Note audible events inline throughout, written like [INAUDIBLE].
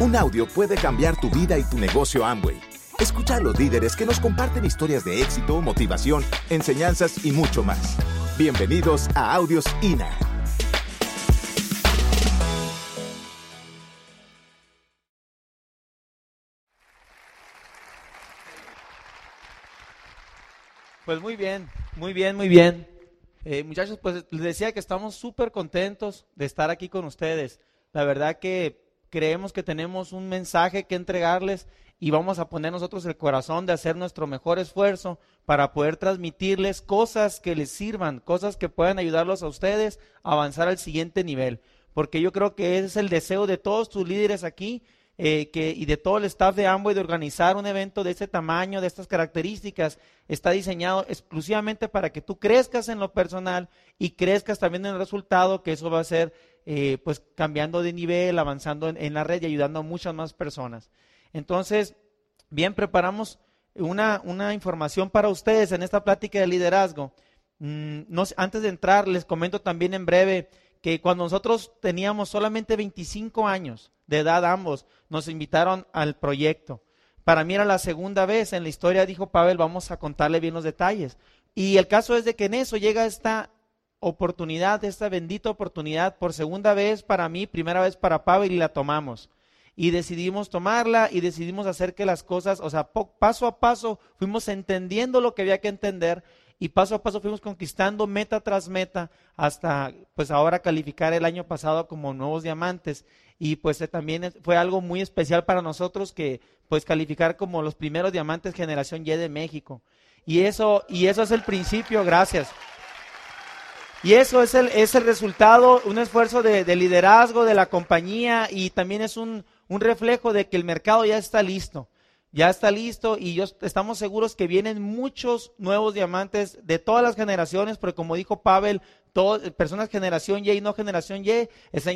Un audio puede cambiar tu vida y tu negocio Amway. Escucha a los líderes que nos comparten historias de éxito, motivación, enseñanzas y mucho más. Bienvenidos a Audios INA. Pues muy bien, muy bien, muy bien. Eh, muchachos, pues les decía que estamos súper contentos de estar aquí con ustedes. La verdad que creemos que tenemos un mensaje que entregarles y vamos a poner nosotros el corazón de hacer nuestro mejor esfuerzo para poder transmitirles cosas que les sirvan, cosas que puedan ayudarlos a ustedes a avanzar al siguiente nivel. Porque yo creo que es el deseo de todos tus líderes aquí eh, que, y de todo el staff de Amway de organizar un evento de ese tamaño, de estas características. Está diseñado exclusivamente para que tú crezcas en lo personal y crezcas también en el resultado, que eso va a ser eh, pues cambiando de nivel, avanzando en, la red y ayudando a muchas más personas. Entonces, bien, preparamos una, una información para ustedes en esta plática de liderazgo. Mm, antes de entrar, les comento también en breve que cuando nosotros teníamos solamente 25 años de edad ambos, nos invitaron al proyecto. Para mí era la segunda vez en la historia, dijo Pavel, vamos a contarle bien los detalles. Y el caso es de que en eso llega esta oportunidad, esta bendita oportunidad, por segunda vez para mí, primera vez para Pavel y la tomamos. Y decidimos tomarla y decidimos hacer que las cosas, o sea, paso a paso fuimos entendiendo lo que había que entender y paso a paso fuimos conquistando meta tras meta hasta pues ahora calificar el año pasado como nuevos diamantes y pues eh, también fue algo muy especial para nosotros que pues calificar como los primeros diamantes generación Y de México. Y eso y eso es el principio, gracias. Y eso es el, es el resultado, un esfuerzo de, liderazgo de la compañía y también es un, un, reflejo de que el mercado ya está listo. Ya está listo y yo, estamos seguros que vienen muchos nuevos diamantes de todas las generaciones, porque como dijo Pavel, personas generación Y y no generación Y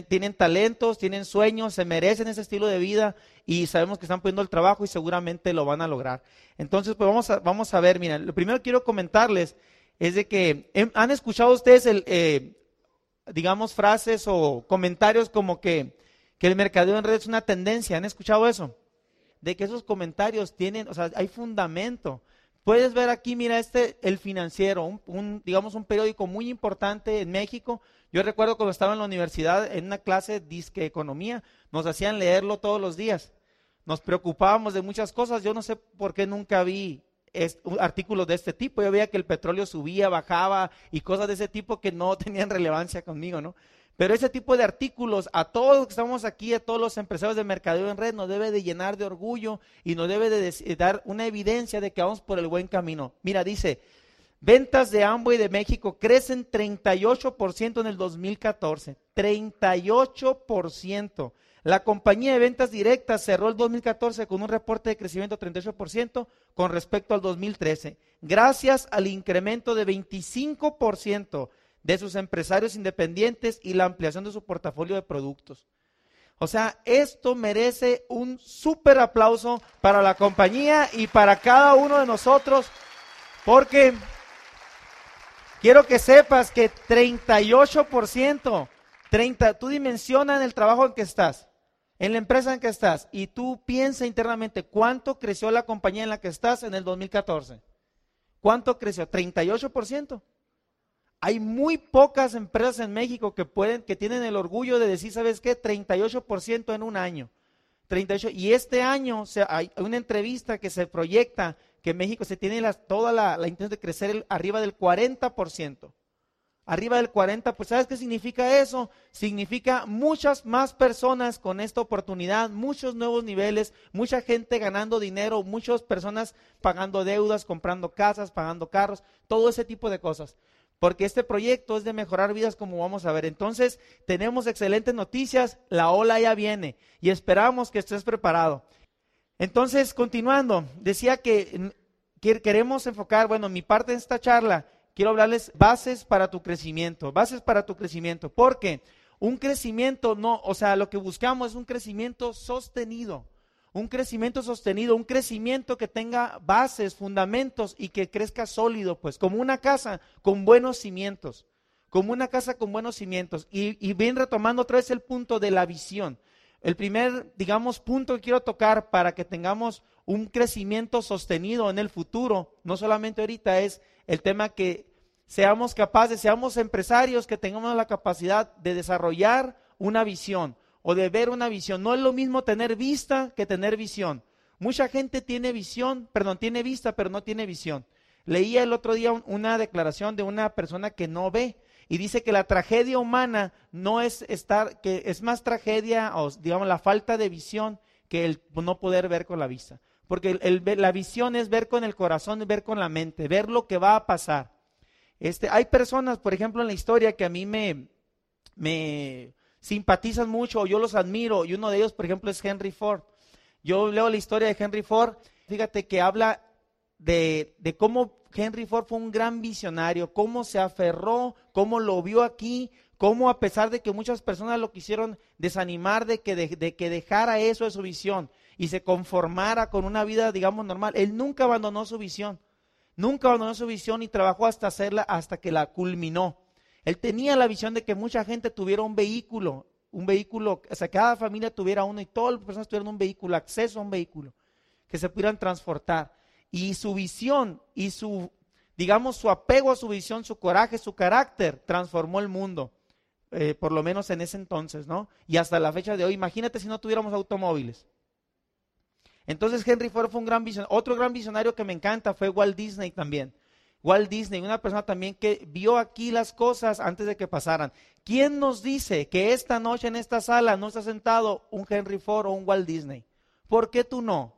tienen talentos, tienen sueños, se merecen ese estilo de vida y sabemos que están poniendo el trabajo y seguramente lo van a lograr. Entonces, pues vamos a, vamos a ver, mira, lo primero quiero comentarles es de que em, han escuchado ustedes, el, eh, digamos, frases o comentarios como que, que el mercadeo en red es una tendencia. ¿Han escuchado eso? De que esos comentarios tienen, o sea, hay fundamento. Puedes ver aquí, mira, este, el financiero, un, digamos, un periódico muy importante en México. Yo recuerdo cuando estaba en la universidad, en una clase disque economía, nos hacían leerlo todos los días. Nos preocupábamos de muchas cosas. Yo no sé por qué nunca vi artículos de este tipo. Yo veía que el petróleo subía, bajaba y cosas de ese tipo que no [LAUGHS] tenían relevancia conmigo, ¿no? Pero ese tipo de artículos, a todos los que estamos aquí, a todos los empresarios de mercadeo en red, nos debe de llenar de orgullo y nos debe de dar una evidencia de que vamos por el buen camino. Mira, dice, ventas de Amway de México crecen 38% en el 2014. 38%. La compañía de ventas directas cerró el 2014 con un reporte de crecimiento de 38% con respecto al 2013, gracias al incremento de 25% de sus empresarios independientes y la ampliación de su portafolio de productos. O sea, esto merece un súper aplauso para la compañía y para cada uno de nosotros, porque quiero que sepas que 38%, 30, tú dimensionas el trabajo en que estás en la empresa en que estás y tú piensa internamente cuánto creció la compañía en la que estás en el 2014. ¿Cuánto creció? 38%. Hay muy pocas empresas en México que pueden, que tienen el orgullo de decir, ¿sabes qué? 38% en un año. 38, y este año hay una entrevista que se proyecta que México se tiene toda la, la intención de crecer arriba del 40% arriba del 40, pues ¿sabes qué significa eso? Significa muchas más personas con esta oportunidad, muchos nuevos niveles, mucha gente ganando dinero, muchas personas pagando deudas, comprando casas, pagando carros, todo ese tipo de cosas. Porque este proyecto es de mejorar vidas como vamos a ver. Entonces, tenemos excelentes noticias, la ola ya viene y esperamos que estés preparado. Entonces, continuando, decía que queremos enfocar, bueno, mi parte de esta charla quiero hablarles bases para tu crecimiento, bases para tu crecimiento, porque un crecimiento no, o sea, lo que buscamos es un crecimiento sostenido, un crecimiento sostenido, un crecimiento que tenga bases, fundamentos y que crezca sólido, pues como una casa con buenos cimientos, como una casa con buenos cimientos. Y, y bien retomando otra vez el punto de la visión. el primer, digamos, punto que quiero tocar para que tengamos un crecimiento sostenido en el futuro, no solamente ahorita, es el tema que seamos capaces, seamos empresarios que tengamos la capacidad de desarrollar una visión o de ver una visión. No es lo mismo tener vista que tener visión. Mucha gente tiene visión, perdón, tiene vista, pero no tiene visión. Leía el otro día una declaración de una persona que no ve y dice que la tragedia humana no es estar, que es más tragedia o digamos la falta de visión que el no poder ver con la vista. Porque la visión es ver con el corazón, ver con la mente, ver lo que va a pasar. Este, hay personas, por ejemplo, en la historia que a mí me, simpatizan mucho, yo los admiro, y uno de ellos, por ejemplo, es Henry Ford. Yo leo la historia de Henry Ford, fíjate que habla de, de cómo Henry Ford fue un gran visionario, cómo se aferró, cómo lo vio aquí, cómo a pesar de que muchas personas lo quisieron desanimar de que, de que dejara eso de su visión y se conformara con una vida, digamos, normal, él nunca abandonó su visión. Nunca abandonó su visión y trabajó hasta hacerla, hasta que la culminó. Él tenía la visión de que mucha gente tuviera un vehículo, un vehículo, o sea, cada familia tuviera uno y todas las personas tuvieran un vehículo, acceso a un vehículo, que se pudieran transportar. Y su visión y su, digamos, su apego a su visión, su coraje, su carácter, transformó el mundo. Eh, por lo menos en ese entonces, ¿no? Y hasta la fecha de hoy, imagínate si no tuviéramos automóviles. Entonces Henry Ford fue un gran visionario. Otro gran visionario que me encanta fue Walt Disney también. Walt Disney, una persona también que vio aquí las cosas antes de que pasaran. ¿Quién nos dice que esta noche en esta sala no está sentado un Henry Ford o un Walt Disney? ¿Por qué tú no?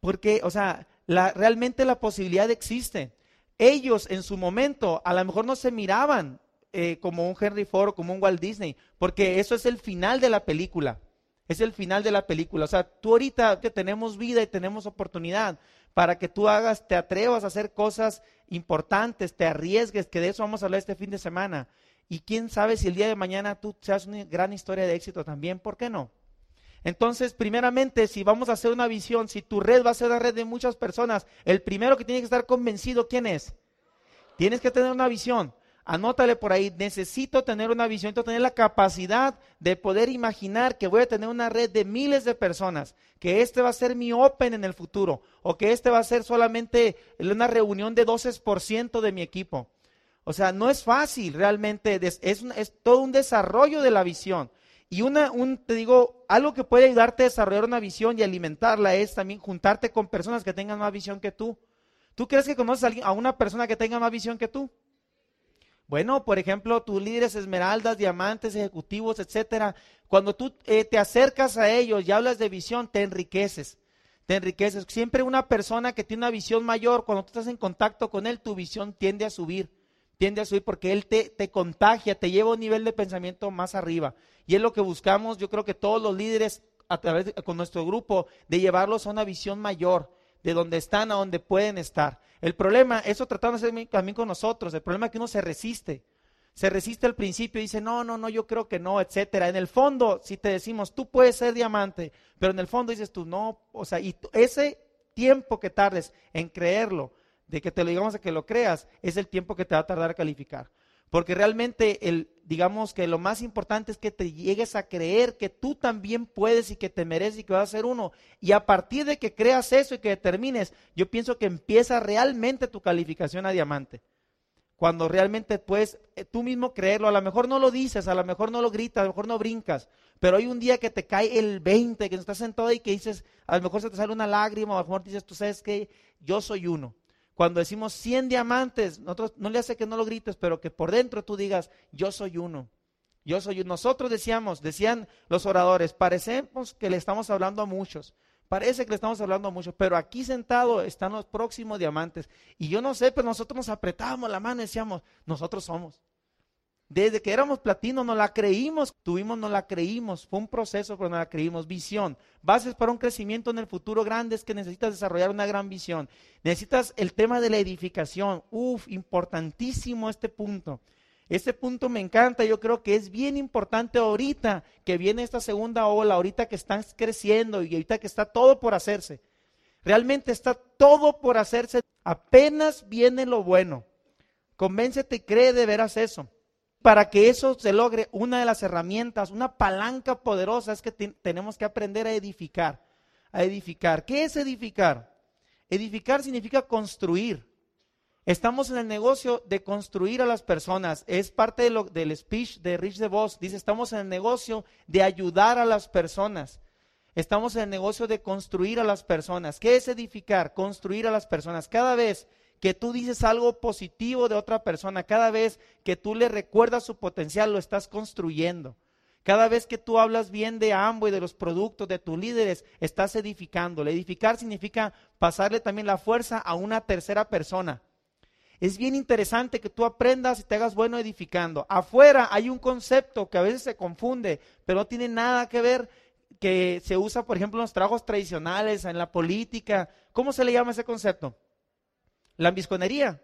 Porque, o sea, realmente la posibilidad existe. Ellos en su momento a lo mejor no se miraban eh, como un Henry Ford o como un Walt Disney, porque eso es el final de la película. Es el final de la película. O sea, tú ahorita que tenemos vida y tenemos oportunidad para que tú hagas, te atrevas a hacer cosas importantes, te arriesgues, que de eso vamos a hablar este fin de semana. Y quién sabe si el día de mañana tú seas una gran historia de éxito también, ¿por qué no? Entonces, primeramente, si vamos a hacer una visión, si tu red va a ser una red de muchas personas, el primero que tiene que estar convencido, ¿quién es? Tienes que tener una visión. Anótale por ahí, necesito tener una visión, necesito tener la capacidad de poder imaginar que voy a tener una red de miles de personas, que este va a ser mi Open en el futuro, o que este va a ser solamente una reunión de 12% de mi equipo. O sea, no es fácil realmente, es, es, todo un desarrollo de la visión. Y una, un, te digo, algo que puede ayudarte a desarrollar una visión y alimentarla es también juntarte con personas que tengan más visión que tú. ¿Tú crees que conoces a, a una persona que tenga más visión que tú? Bueno, por ejemplo, tus líderes esmeraldas, diamantes, ejecutivos, etcétera, cuando tú eh, te acercas a ellos y hablas de visión, te enriqueces. Te enriqueces. Siempre una persona que tiene una visión mayor, cuando tú estás en contacto con él, tu visión tiende a subir. Tiende a subir porque él te, te contagia, te lleva a un nivel de pensamiento más arriba. Y es lo que buscamos, yo creo que todos los líderes, a través de, con nuestro grupo, de llevarlos a una visión mayor de donde están a donde pueden estar. El problema, eso tratando de hacer también con nosotros, el problema es que uno se resiste. Se resiste al principio y dice, no, no, no, yo creo que no, etcétera. En el fondo, si te decimos, tú puedes ser diamante, pero en el fondo dices tú, no, o sea, y ese tiempo que tardes en creerlo, de que te lo digamos a que lo creas, es el tiempo que te va a tardar a calificar. Porque realmente el, digamos que lo más importante es que te llegues a creer que tú también puedes y que te mereces y que vas a ser uno. Y a partir de que creas eso y que determines, yo pienso que empieza realmente tu calificación a diamante. Cuando realmente puedes eh, tú mismo creerlo, a lo mejor no lo dices, a lo mejor no lo gritas, a lo mejor no brincas, pero hay un día que te cae el 20, que estás sentado y que dices, a lo mejor se te sale una lágrima, a lo mejor dices, tú sabes que yo soy uno. Cuando decimos 100 diamantes, nosotros no le hace que no lo grites, pero que por dentro tú digas, yo soy uno. Yo soy. Nosotros decíamos, decían los oradores, parecemos que le estamos hablando a muchos. Parece que le estamos hablando a muchos, pero aquí sentado están los próximos diamantes. Y yo no sé, pero nosotros nos apretábamos la mano y decíamos, nosotros somos. Desde que éramos platino no la creímos, tuvimos, no la creímos, fue un proceso, pero no la creímos. Visión, bases para un crecimiento en el futuro grande es que necesitas desarrollar una gran visión. Necesitas el tema de la edificación, uf, importantísimo este punto. Este punto me encanta, yo creo que es bien importante ahorita que viene esta segunda ola, ahorita que están creciendo y ahorita que está todo por hacerse. Realmente está todo por hacerse, apenas viene lo bueno. Convéncete y cree de veras eso para que eso se logre, una de las herramientas, una palanca poderosa es que tenemos que aprender a edificar. A edificar. ¿Qué es edificar? Edificar significa construir. Estamos en el negocio de construir a las personas. Es parte del speech de Rich DeVos. Dice, estamos en el negocio de ayudar a las personas. Estamos en el negocio de construir a las personas. ¿Qué es edificar? Construir a las personas. Cada vez que tú dices algo positivo de otra persona, cada vez que tú le recuerdas su potencial, lo estás construyendo. Cada vez que tú hablas bien de ambos y de los productos de tus líderes, estás edificando. edificar significa pasarle también la fuerza a una tercera persona. Es bien interesante que tú aprendas y te hagas bueno edificando. Afuera hay un concepto que a veces se confunde, pero no tiene nada que ver que se usa, por ejemplo, en los trabajos tradicionales, en la política. ¿Cómo se le llama ese concepto? La ambisconería.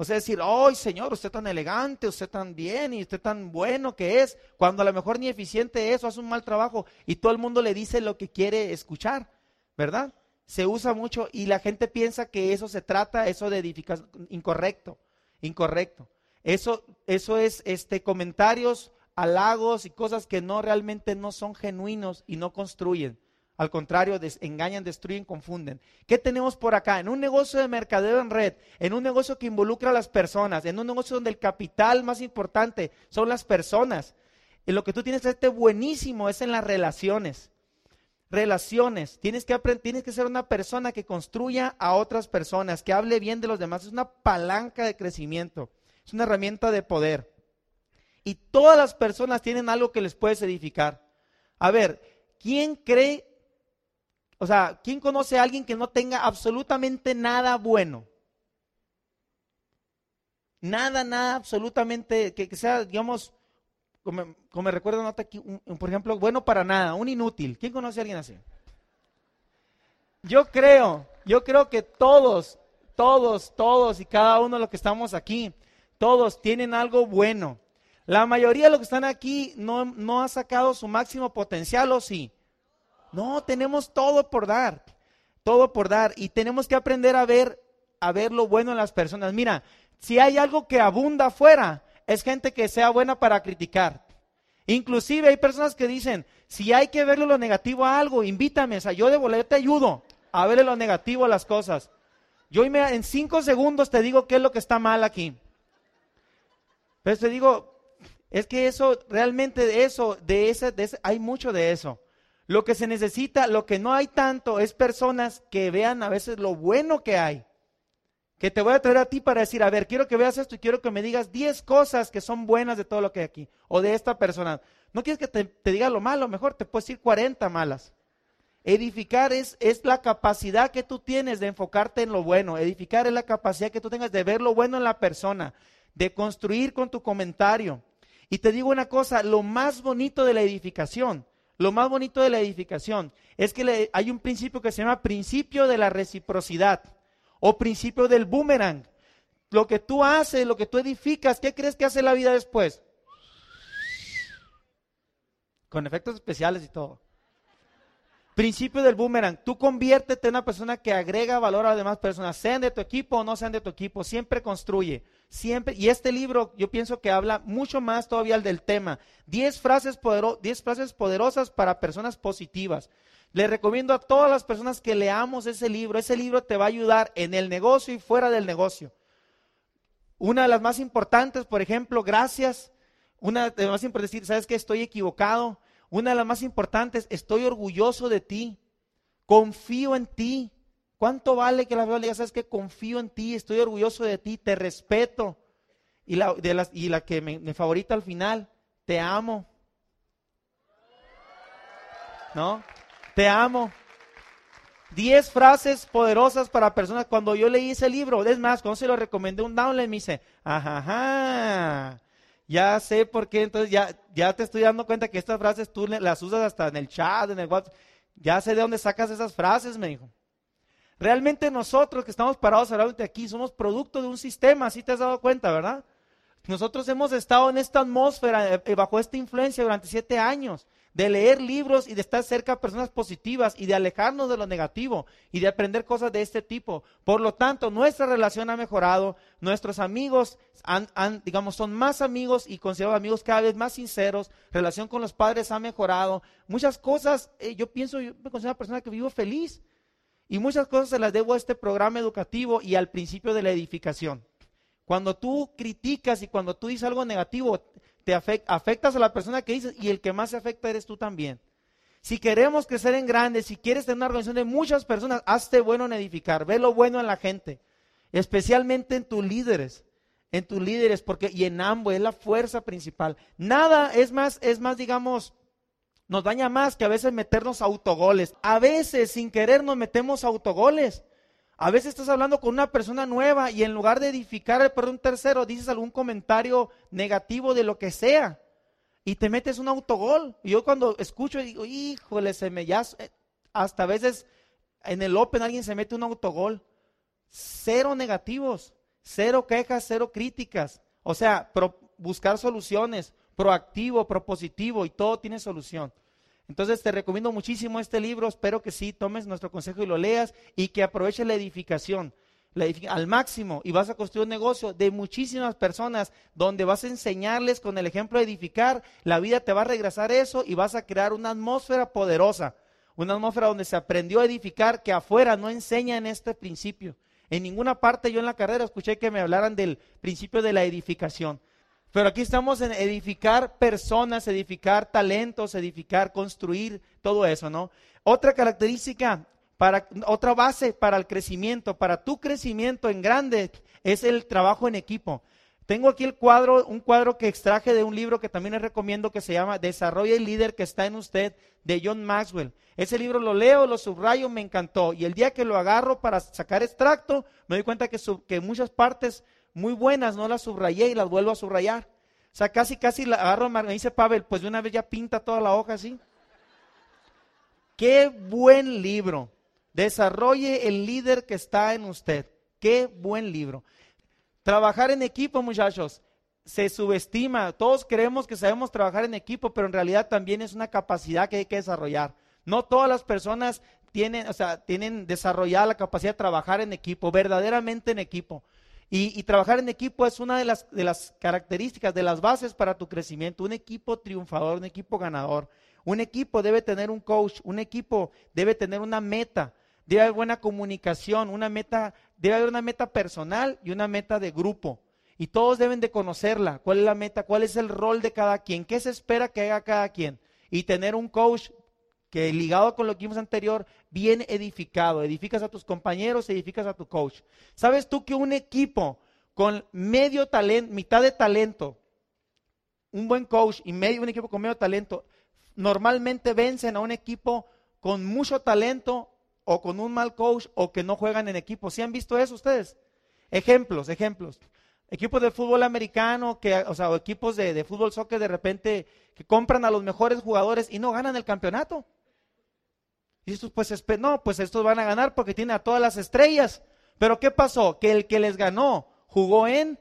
O sea, decir, ¡ay, Señor, usted tan elegante, usted tan bien y usted tan bueno que es! Cuando a lo mejor ni eficiente es o hace un mal trabajo y todo el mundo le dice lo que quiere escuchar, ¿verdad? Se usa mucho y la gente piensa que eso se trata, eso de edificación, incorrecto, incorrecto. Eso, eso es este, comentarios, halagos y cosas que no realmente no son genuinos y no construyen. Al contrario, engañan, destruyen, confunden. ¿Qué tenemos por acá? En un negocio de mercadeo en red, en un negocio que involucra a las personas, en un negocio donde el capital más importante son las personas. Y lo que tú tienes que hacer buenísimo es en las relaciones. Relaciones. Tienes que, tienes que ser una persona que construya a otras personas, que hable bien de los demás. Es una palanca de crecimiento. Es una herramienta de poder. Y todas las personas tienen algo que les puedes edificar. A ver, ¿quién cree o sea, ¿quién conoce a alguien que no tenga absolutamente nada bueno? Nada, nada, absolutamente, que, sea, digamos, como, me recuerdo, nota aquí, por ejemplo, bueno para nada, un inútil. ¿Quién conoce a alguien así? Yo creo, yo creo que todos, todos, todos y cada uno de los que estamos aquí, todos tienen algo bueno. La mayoría de los que están aquí no, no ha sacado su máximo potencial, ¿o sí? No, tenemos todo por dar, todo por dar y tenemos que aprender a ver a ver lo bueno en las personas. Mira, si hay algo que abunda afuera, es gente que sea buena para criticar. Inclusive hay personas que dicen, si hay que verle lo negativo a algo, invítame, o sea, yo de boleto te ayudo a verle lo negativo a las cosas. Yo en cinco segundos te digo qué es lo que está mal aquí. Pero te digo, es que eso, realmente de eso, de ese, de ese, hay mucho de eso. Lo que se necesita, lo que no hay tanto, es personas que vean a veces lo bueno que hay. Que te voy a traer a ti para decir, a ver, quiero que veas esto y quiero que me digas 10 cosas que son buenas de todo lo que hay aquí. O de esta persona. No quieres que te, diga lo malo, mejor te puedes decir 40 malas. Edificar es, es la capacidad que tú tienes de enfocarte en lo bueno. Edificar es la capacidad que tú tengas de ver lo bueno en la persona, de construir con tu comentario. Y te digo una cosa, lo más bonito de la edificación lo más bonito de la edificación es que hay un principio que se llama principio de la reciprocidad o principio del boomerang. Lo que tú haces, lo que tú edificas, ¿qué crees que hace la vida después? Con efectos especiales y todo. Principio del boomerang. Tú conviértete en una persona que agrega valor a las demás personas, sean de tu equipo o no sean de tu equipo, siempre construye. Siempre, y este libro yo pienso que habla mucho más todavía del tema. Diez frases, frases poderosas para personas positivas. Le recomiendo a todas las personas que leamos ese libro. Ese libro te va a ayudar en el negocio y fuera del negocio. Una de las más importantes, por ejemplo, gracias. Una de las más importantes, ¿sabes que Estoy equivocado una de las más importantes, estoy orgulloso de ti, confío en ti. ¿Cuánto vale que la Biblia diga, sabes que confío en ti, estoy orgulloso de ti, te respeto? Y la, de y la que me, me favorita al final, te amo. ¿No? Te amo. Diez frases poderosas para personas. Cuando yo leí ese libro, es más, cuando se lo recomendé un download, me dice, ajá, ya sé por qué, entonces ya, ya te estoy dando cuenta que estas frases tú las usas hasta en el chat, en el WhatsApp. Ya sé de dónde sacas esas frases, me dijo. Realmente nosotros que estamos parados de aquí somos producto de un sistema, así te has dado cuenta, ¿verdad? Nosotros hemos estado en esta atmósfera, eh, bajo esta influencia durante siete años. de leer libros y de estar cerca de personas positivas y de alejarnos de lo negativo y de aprender cosas de este tipo. Por lo tanto, nuestra relación ha mejorado, nuestros amigos han, digamos, son más amigos y considero amigos cada vez más sinceros, relación con los padres ha mejorado, muchas cosas, eh, yo pienso, yo me considero una persona que vivo feliz y muchas cosas se las debo a este programa educativo y al principio de la edificación. Cuando tú criticas y cuando tú dices algo negativo, te afectas a la persona que dices y el que más se afecta eres tú también. Si queremos crecer en grande, si quieres tener una organización de muchas personas, hazte bueno en edificar, ve lo bueno en la gente, especialmente en tus líderes, en tus líderes, porque y en ambos es la fuerza principal. Nada es más, es más, digamos, nos daña más que a veces meternos autogoles. A veces sin querer nos metemos autogoles. A veces estás hablando con una persona nueva y en lugar de edificar por un tercero, dices algún comentario negativo de lo que sea y te metes un autogol. Y yo cuando escucho digo, híjole, se me ya, eh, hasta a veces en el Open alguien se mete un autogol. Cero negativos, cero quejas, cero críticas. O sea, buscar soluciones, proactivo, propositivo y todo tiene solución. Entonces te recomiendo muchísimo este libro, espero que sí tomes nuestro consejo y lo leas y que aproveches la edificación al máximo y vas a construir un negocio de muchísimas personas donde vas a enseñarles con el ejemplo de edificar, la vida te va a regresar eso y vas a crear una atmósfera poderosa, una atmósfera donde se aprendió a edificar que afuera no enseña en este principio. En ninguna parte yo en la carrera escuché que me hablaran del principio de la edificación. Pero aquí estamos en edificar personas, edificar talentos, edificar, construir, todo eso, ¿no? Otra característica, para, otra base para el crecimiento, para tu crecimiento en grande, es el trabajo en equipo. Tengo aquí el cuadro, un cuadro que extraje de un libro que también les recomiendo que se llama Desarrolla el líder que está en usted, de John Maxwell. Ese libro lo leo, lo subrayo, me encantó. Y el día que lo agarro para sacar extracto, me doy cuenta que, que muchas partes muy buenas, no las subrayé y las vuelvo a subrayar. O sea, casi, casi la agarro, me dice Pavel, pues de una vez ya pinta toda la hoja así. Qué buen libro. Desarrolle el líder que está en usted. Qué buen libro. Trabajar en equipo, muchachos, se subestima. Todos creemos que sabemos trabajar en equipo, pero en realidad también es una capacidad que hay que desarrollar. No todas las personas tienen, o sea, tienen desarrollada la capacidad de trabajar en equipo, verdaderamente en equipo. Y, trabajar en equipo es una de las, de las características, de las bases para tu crecimiento. Un equipo triunfador, un equipo ganador. Un equipo debe tener un coach, un equipo debe tener una meta, debe haber buena comunicación, una meta, debe haber una meta personal y una meta de grupo. Y todos deben de conocerla, cuál es la meta, cuál es el rol de cada quien, qué se espera que haga cada quien. Y tener un coach que ligado con lo que vimos anterior, bien edificado. Edificas a tus compañeros, edificas a tu coach. ¿Sabes tú que un equipo con medio talento, mitad de talento, un buen coach y medio, un equipo con medio talento, normalmente vencen a un equipo con mucho talento o con un mal coach o que no juegan en equipo. ¿Sí han visto eso ustedes? Ejemplos, ejemplos. Equipos de fútbol americano, que, o sea, equipos de, de fútbol soccer de repente que compran a los mejores jugadores y no ganan el campeonato. Y estos pues, no, pues estos van a ganar porque tienen a todas las estrellas. Pero ¿qué pasó? Que el que les ganó jugó en,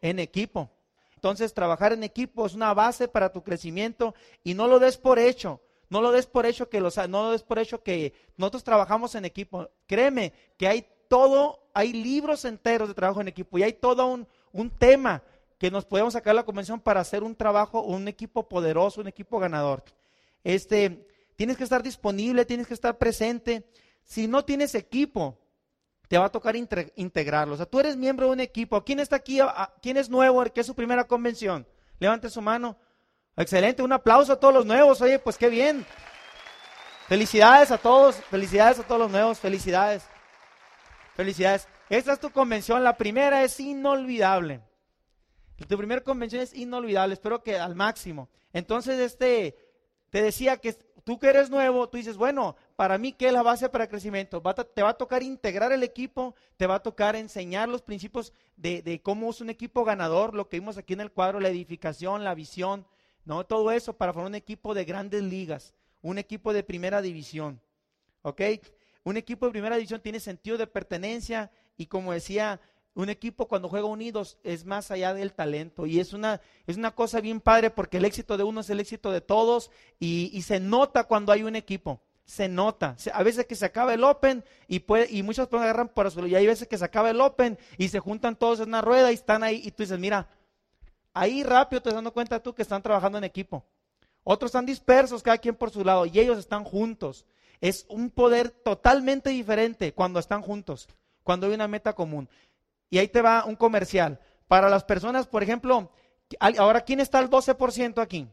en equipo. Entonces, trabajar en equipo es una base para tu crecimiento y no lo des por hecho. No lo des por hecho que los, no lo des por hecho que nosotros trabajamos en equipo. Créeme que hay todo, hay libros enteros de trabajo en equipo y hay todo un, un tema que nos podemos sacar la convención para hacer un trabajo, un equipo poderoso, un equipo ganador. Este, Tienes que estar disponible, tienes que estar presente. Si no tienes equipo, te va a tocar integrarlo. O sea, tú eres miembro de un equipo. ¿Quién está aquí? ¿Quién es nuevo? ¿Qué es su primera convención? Levante su mano. Excelente, un aplauso a todos los nuevos. Oye, pues qué bien. Felicidades a todos, felicidades a todos los nuevos, felicidades. Felicidades. Esta es tu convención, la primera es inolvidable. Tu primera convención es inolvidable, espero que al máximo. Entonces, este, te decía que tú que eres nuevo, tú dices, bueno, para mí, ¿qué es la base para crecimiento? te va a tocar integrar el equipo, te va a tocar enseñar los principios de, cómo es un equipo ganador, lo que vimos aquí en el cuadro, la edificación, la visión, ¿no? Todo eso para formar un equipo de grandes ligas, un equipo de primera división, ¿ok? Un equipo de primera división tiene sentido de pertenencia y como decía, un equipo cuando juega unidos es más allá del talento y es una, es una cosa bien padre porque el éxito de uno es el éxito de todos y, y se nota cuando hay un equipo. Se nota. A veces que se acaba el Open y, puede, y muchos pueden agarrar por eso. Y hay veces que se acaba el Open y se juntan todos en una rueda y están ahí. Y tú dices, mira, ahí rápido te das dando cuenta tú que están trabajando en equipo. Otros están dispersos, cada quien por su lado, y ellos están juntos. Es un poder totalmente diferente cuando están juntos, cuando hay una meta común. Y ahí te va un comercial. Para las personas, por ejemplo, ahora, ¿quién está al 12% aquí?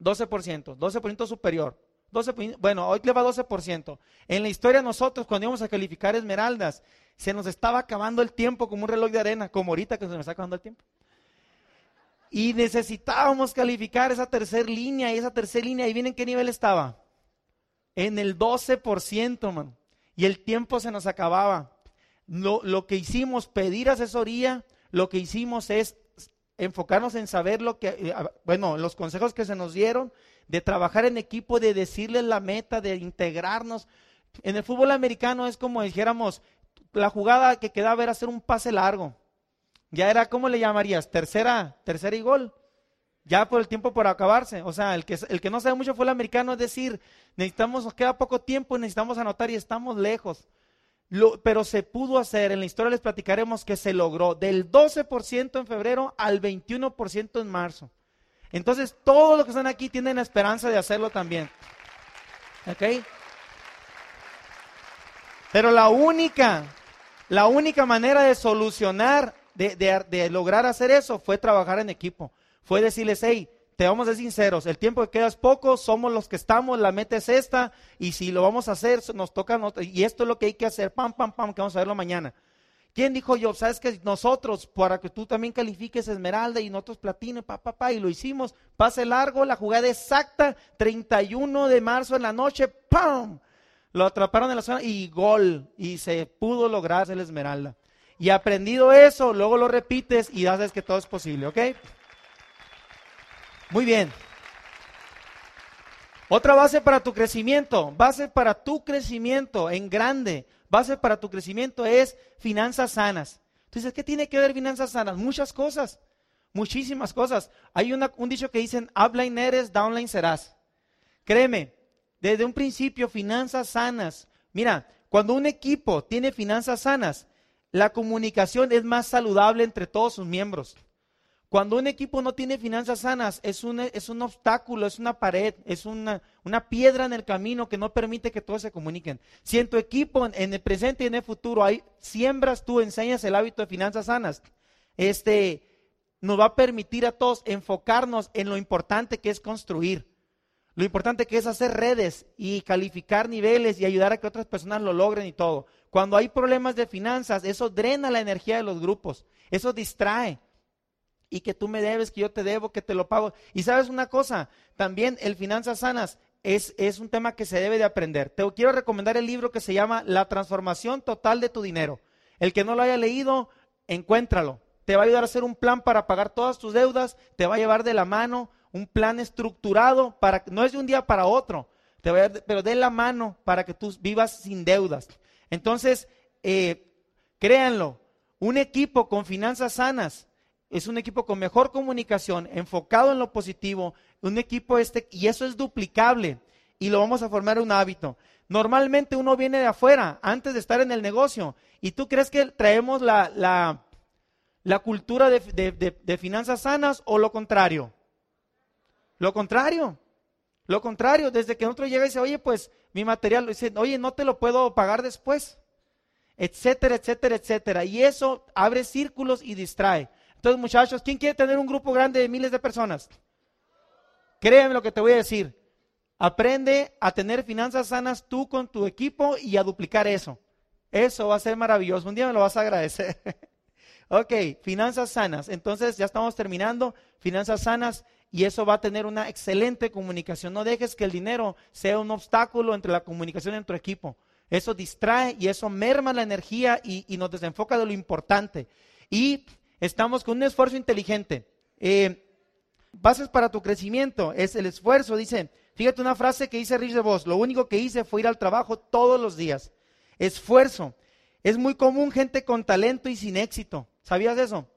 12%, 12% superior. 12, bueno, hoy le va 12%. En la historia nosotros, cuando íbamos a calificar esmeraldas, se nos estaba acabando el tiempo como un reloj de arena, como ahorita que se me está acabando el tiempo. Y necesitábamos calificar esa tercera línea, y esa tercera línea, ¿y vienen qué nivel estaba? En el 12%, man. Y el tiempo se nos acababa lo, que hicimos, pedir asesoría, lo que hicimos es enfocarnos en saber lo que, eh, bueno, los consejos que se nos dieron, de trabajar en equipo, de decirles la meta, de integrarnos. En el fútbol americano es como dijéramos, la jugada que quedaba era hacer un pase largo. Ya era, ¿cómo le llamarías? Tercera, tercera y gol. Ya por el tiempo por acabarse. O sea, el que, el que no sabe mucho fue el americano, es decir, necesitamos, nos queda poco tiempo, necesitamos anotar y estamos lejos pero se pudo hacer, en la historia les platicaremos que se logró del 12% en febrero al 21% en marzo. Entonces, todos los que están aquí tienen la esperanza de hacerlo también. ¿Ok? Pero la única, la única manera de solucionar, de, de lograr hacer eso, fue trabajar en equipo. Fue decirles, hey, te vamos a ser sinceros, el tiempo que queda es poco, somos los que estamos, la meta es esta, y si lo vamos a hacer, nos toca, y esto es lo que hay que hacer, pam, pam, pam, que vamos a verlo mañana. ¿Quién dijo yo? Sabes que nosotros, para que tú también califiques esmeralda y nosotros platino, pa, pa, pa, y lo hicimos, pase largo, la jugada exacta, 31 de marzo en la noche, ¡pam! Lo atraparon en la zona y gol, y se pudo lograr el esmeralda. Y aprendido eso, luego lo repites y sabes que todo es posible, ¿ok? Muy bien. Otra base para tu crecimiento, base para tu crecimiento en grande, base para tu crecimiento es finanzas sanas. Entonces, ¿qué tiene que ver finanzas sanas? Muchas cosas, muchísimas cosas. Hay un dicho que dicen, upline eres, downline serás. Créeme, desde un principio, finanzas sanas. Mira, cuando un equipo tiene finanzas sanas, la comunicación es más saludable entre todos sus miembros. Cuando un equipo no tiene finanzas sanas, es un, es un obstáculo, es una pared, es una, una, piedra en el camino que no permite que todos se comuniquen. Si en tu equipo, en el presente y en el futuro, hay, siembras tú, enseñas el hábito de finanzas sanas, este, nos va a permitir a todos enfocarnos en lo importante que es construir. Lo importante que es hacer redes y calificar niveles y ayudar a que otras personas lo logren y todo. Cuando hay problemas de finanzas, eso drena la energía de los grupos, eso distrae y que tú me debes, que yo te debo, que te lo pago. Y sabes una cosa, también el finanzas sanas es, un tema que se debe de aprender. Te quiero recomendar el libro que se llama La transformación total de tu dinero. El que no lo haya leído, encuéntralo. Te va a ayudar a hacer un plan para pagar todas tus deudas, te va a llevar de la mano un plan estructurado para no es de un día para otro, te va a pero de la mano para que tú vivas sin deudas. Entonces, eh, créanlo, un equipo con finanzas sanas es un equipo con mejor comunicación, enfocado en lo positivo, un equipo este, y eso es duplicable, y lo vamos a formar un hábito. Normalmente uno viene de afuera, antes de estar en el negocio, y tú crees que traemos la, la, la cultura de, de, finanzas sanas o lo contrario. Lo contrario, lo contrario, desde que otro llega y dice, oye, pues mi material, dice, oye, no te lo puedo pagar después, etcétera, etcétera, etcétera. Y eso abre círculos y distrae. Entonces, muchachos, ¿quién quiere tener un grupo grande de miles de personas? Créeme lo que te voy a decir. Aprende a tener finanzas sanas tú con tu equipo y a duplicar eso. Eso va a ser maravilloso. Un día me lo vas a agradecer. [LAUGHS] ok, finanzas sanas. Entonces, ya estamos terminando. Finanzas sanas y eso va a tener una excelente comunicación. No dejes que el dinero sea un obstáculo entre la comunicación en tu equipo. Eso distrae y eso merma la energía y, y nos desenfoca de lo importante. Y Estamos con un esfuerzo inteligente. Eh, bases para tu crecimiento es el esfuerzo. Dice, fíjate una frase que dice Rich de Vos, lo único que hice fue ir al trabajo todos los días. Esfuerzo. Es muy común gente con talento y sin éxito. ¿Sabías eso?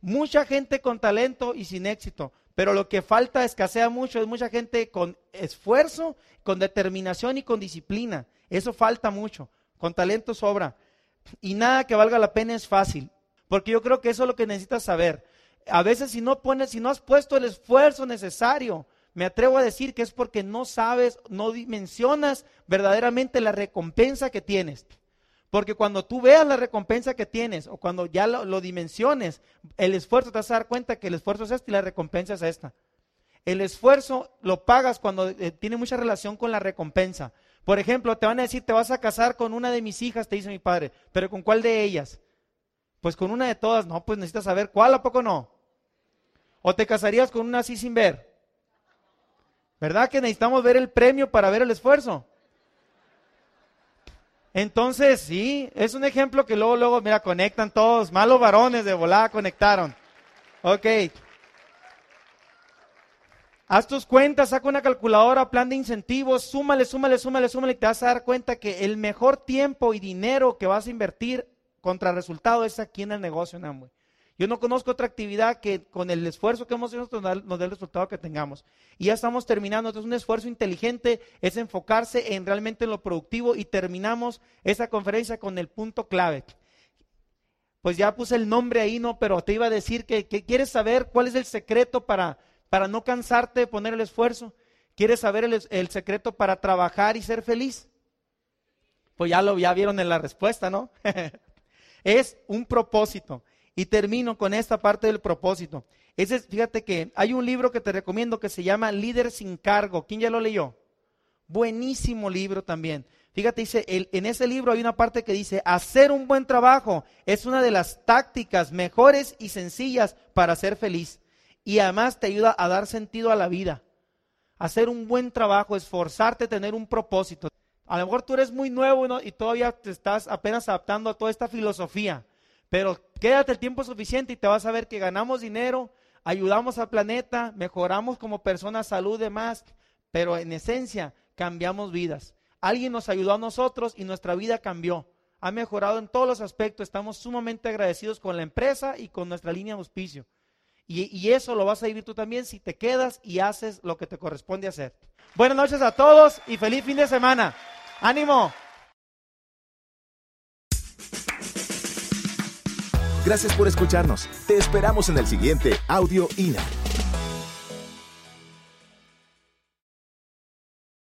Mucha gente con talento y sin éxito. Pero lo que falta, escasea mucho, es mucha gente con esfuerzo, con determinación y con disciplina. Eso falta mucho. Con talento sobra. Y nada que valga la pena es fácil. Porque yo creo que eso es lo que necesitas saber. A veces si no pones, si no has puesto el esfuerzo necesario, me atrevo a decir que es porque no sabes, no dimensionas verdaderamente la recompensa que tienes. Porque cuando tú veas la recompensa que tienes o cuando ya lo, dimensiones, el esfuerzo te vas a dar cuenta que el esfuerzo es este y la recompensa es esta. El esfuerzo lo pagas cuando eh, tiene mucha relación con la recompensa. Por ejemplo, te van a decir, te vas a casar con una de mis hijas, te dice mi padre, pero ¿con cuál de ellas? Pues con una de todas, no, pues necesitas saber cuál, ¿a poco no? ¿O te casarías con una así sin ver? ¿Verdad que necesitamos ver el premio para ver el esfuerzo? Entonces, sí, es un ejemplo que luego, luego, mira, conectan todos, malos varones de volada conectaron. Ok. Haz tus cuentas, saca una calculadora, plan de incentivos, súmale, súmale, súmale, súmale, y te vas a dar cuenta que el mejor tiempo y dinero que vas a invertir contra resultado es aquí en el negocio en. Yo no conozco otra actividad que con el esfuerzo que hemos hecho nos dé el resultado que tengamos. Y ya estamos terminando. Entonces, un esfuerzo inteligente es enfocarse en realmente en lo productivo y terminamos esa conferencia con el punto clave. Pues ya puse el nombre ahí, no, pero te iba a decir que, quieres saber cuál es el secreto para, para no cansarte de poner el esfuerzo. ¿Quieres saber el, el secreto para trabajar y ser feliz? Pues ya lo ya vieron en la respuesta, ¿no? [LAUGHS] es un propósito. Y termino con esta parte del propósito. Ese, fíjate que hay un libro que te recomiendo que se llama Líder sin cargo. ¿Quién ya lo leyó? Buenísimo libro también. Fíjate, dice, en ese libro hay una parte que dice, hacer un buen trabajo es una de las tácticas mejores y sencillas para ser feliz. Y además te ayuda a dar sentido a la vida. Hacer un buen trabajo, esforzarte, tener un propósito. A lo mejor tú eres muy nuevo y todavía te estás apenas adaptando a toda esta filosofía. Pero quédate el tiempo suficiente y te vas a ver que ganamos dinero, ayudamos al planeta, mejoramos como personas salud y demás, pero en esencia cambiamos vidas. Alguien nos ayudó a nosotros y nuestra vida cambió. Ha mejorado en todos los aspectos. Estamos sumamente agradecidos con la empresa y con nuestra línea de auspicio. Y, y, eso lo vas a vivir tú también si te quedas y haces lo que te corresponde hacer. Buenas noches a todos y feliz fin de semana. Ánimo. Gracias por escucharnos. Te esperamos en el siguiente Audio INA.